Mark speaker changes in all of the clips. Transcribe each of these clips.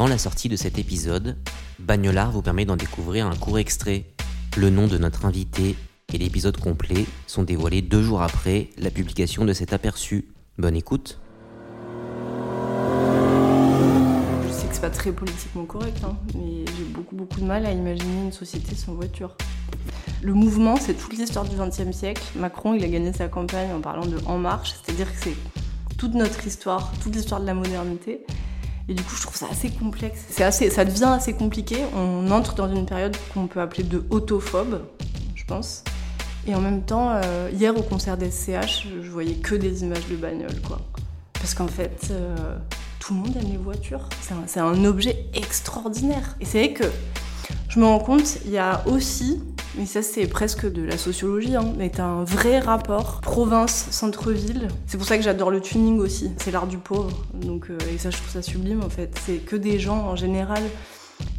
Speaker 1: Avant la sortie de cet épisode, Bagnolard vous permet d'en découvrir un court extrait. Le nom de notre invité et l'épisode complet sont dévoilés deux jours après la publication de cet aperçu. Bonne écoute.
Speaker 2: Je sais que c'est pas très politiquement correct, hein, mais j'ai beaucoup beaucoup de mal à imaginer une société sans voiture. Le mouvement, c'est toute l'histoire du XXe siècle. Macron, il a gagné sa campagne en parlant de En Marche, c'est-à-dire que c'est toute notre histoire, toute l'histoire de la modernité. Et du coup, je trouve ça assez complexe. C'est assez, ça devient assez compliqué. On entre dans une période qu'on peut appeler de autophobe, je pense. Et en même temps, euh, hier au concert des SCH, je voyais que des images de bagnoles, quoi. Parce qu'en fait, euh, tout le monde aime les voitures. C'est un objet extraordinaire. Et c'est vrai que je me rends compte, il y a aussi, mais ça c'est presque de la sociologie, hein, mais t'as un vrai rapport province-centre-ville. C'est pour ça que j'adore le tuning aussi. C'est l'art du pauvre. Donc, euh, et ça, je trouve ça sublime en fait. C'est que des gens en général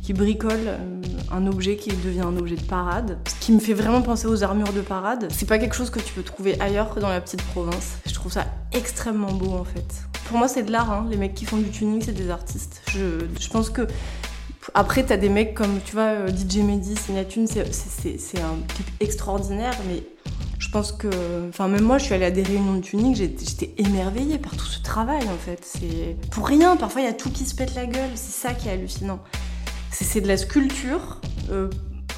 Speaker 2: qui bricolent euh, un objet qui devient un objet de parade. Ce qui me fait vraiment penser aux armures de parade. C'est pas quelque chose que tu peux trouver ailleurs que dans la petite province. Je trouve ça extrêmement beau en fait. Pour moi, c'est de l'art. Hein. Les mecs qui font du tuning, c'est des artistes. Je, je pense que après, t'as des mecs comme, tu vois, euh, DJ Mehdi, Signatune, c'est- un type extraordinaire, mais je pense que. Enfin, même moi, je suis allée à des réunions de tuning, j'étais émerveillée par tout ce travail, en fait. C'est pour rien, parfois, il y a tout qui se pète la gueule, c'est ça qui est hallucinant. C'est c'est de la sculpture, euh,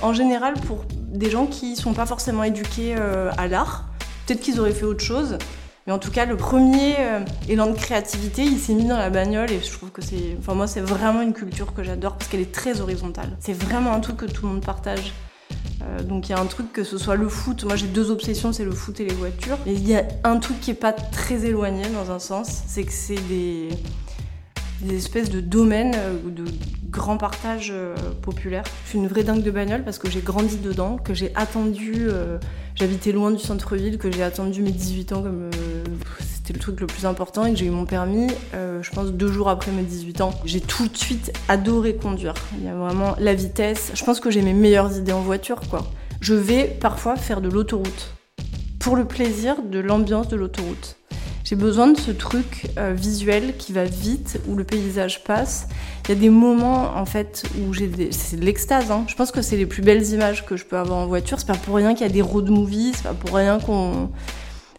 Speaker 2: en général, pour des gens qui sont pas forcément éduqués euh, à l'art. Peut-être qu'ils auraient fait autre chose. Mais en tout cas, le premier euh, élan de créativité, il s'est mis dans la bagnole et je trouve que c'est. Enfin, moi, c'est vraiment une culture que j'adore parce qu'elle est très horizontale. C'est vraiment un truc que tout le monde partage. Euh, donc, il y a un truc que ce soit le foot. Moi, j'ai deux obsessions c'est le foot et les voitures. Et il y a un truc qui est pas très éloigné dans un sens c'est que c'est des des espèces de domaines euh, de grands partages euh, populaires. Je suis une vraie dingue de bagnole parce que j'ai grandi dedans, que j'ai attendu, euh, j'habitais loin du centre-ville, que j'ai attendu mes 18 ans comme c'était le truc le plus important et que j'ai eu mon permis, je pense deux jours après mes 18 ans. J'ai tout de suite adoré conduire. Il y a vraiment la vitesse. Je pense que j'ai mes meilleures idées en voiture, quoi. Je vais parfois faire de l'autoroute pour le plaisir de l'ambiance de l'autoroute. J'ai besoin de ce truc euh, visuel qui va vite, où le paysage passe. Il y a des moments, en fait, où j'ai des... c'est de l'extase. Hein. Je pense que c'est les plus belles images que je peux avoir en voiture. C'est pas pour rien qu'il y a des road movies, c'est pas pour rien qu'on...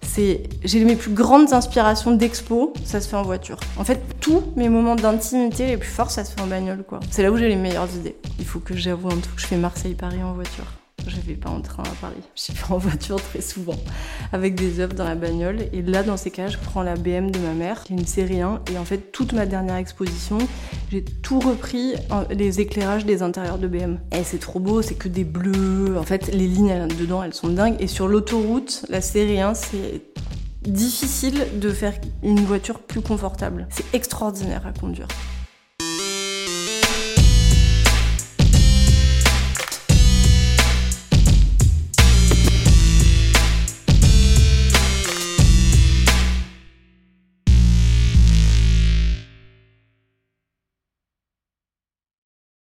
Speaker 2: C'est... J'ai mes plus grandes inspirations d'expo, ça se fait en voiture. En fait, tous mes moments d'intimité les plus forts, ça se fait en bagnole, quoi. C'est là où j'ai les meilleures idées. Il faut que j'avoue un truc, je fais Marseille-Paris en voiture. Je vais pas en train à Paris. Je vais en voiture très souvent, avec des œuvres dans la bagnole. Et là, dans ces cas, je prends la BM de ma mère, qui est une série 1. Et en fait, toute ma dernière exposition, j'ai tout repris, les éclairages des intérieurs de BM. Et c'est trop beau, c'est que des bleus. En fait, les lignes dedans, elles sont dingues. Et sur l'autoroute, la série 1, c'est difficile de faire une voiture plus confortable. C'est extraordinaire à conduire.